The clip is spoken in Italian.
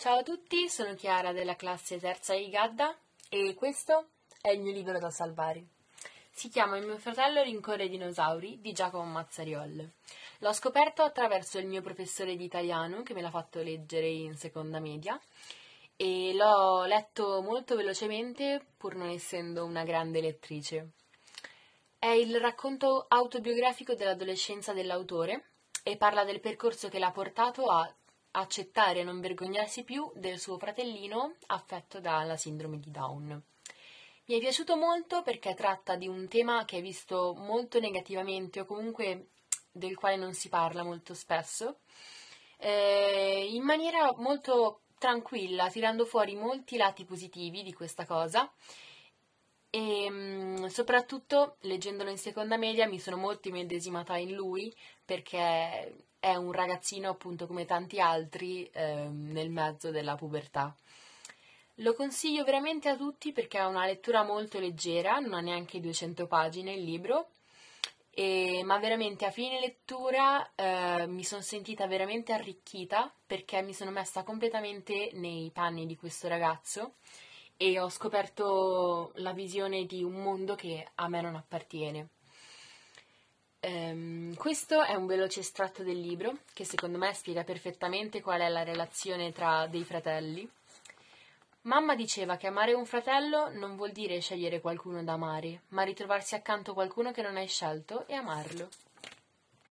Ciao a tutti, sono Chiara della classe terza di Gadda e questo è il mio libro da salvare. Si chiama Il mio fratello rincorre i dinosauri di Giacomo Mazzariol. L'ho scoperto attraverso il mio professore di italiano che me l'ha fatto leggere in seconda media e l'ho letto molto velocemente pur non essendo una grande lettrice. È il racconto autobiografico dell'adolescenza dell'autore e parla del percorso che l'ha portato a accettare e non vergognarsi più del suo fratellino affetto dalla sindrome di Down. Mi è piaciuto molto perché tratta di un tema che è visto molto negativamente o comunque del quale non si parla molto spesso, eh, in maniera molto tranquilla, tirando fuori molti lati positivi di questa cosa e mh, soprattutto leggendolo in seconda media mi sono molto immedesimata in lui perché è un ragazzino appunto come tanti altri eh, nel mezzo della pubertà. Lo consiglio veramente a tutti perché è una lettura molto leggera, non ha neanche 200 pagine il libro, e, ma veramente a fine lettura eh, mi sono sentita veramente arricchita perché mi sono messa completamente nei panni di questo ragazzo e ho scoperto la visione di un mondo che a me non appartiene. Um, questo è un veloce estratto del libro che secondo me spiega perfettamente qual è la relazione tra dei fratelli. Mamma diceva che amare un fratello non vuol dire scegliere qualcuno da amare, ma ritrovarsi accanto a qualcuno che non hai scelto e amarlo.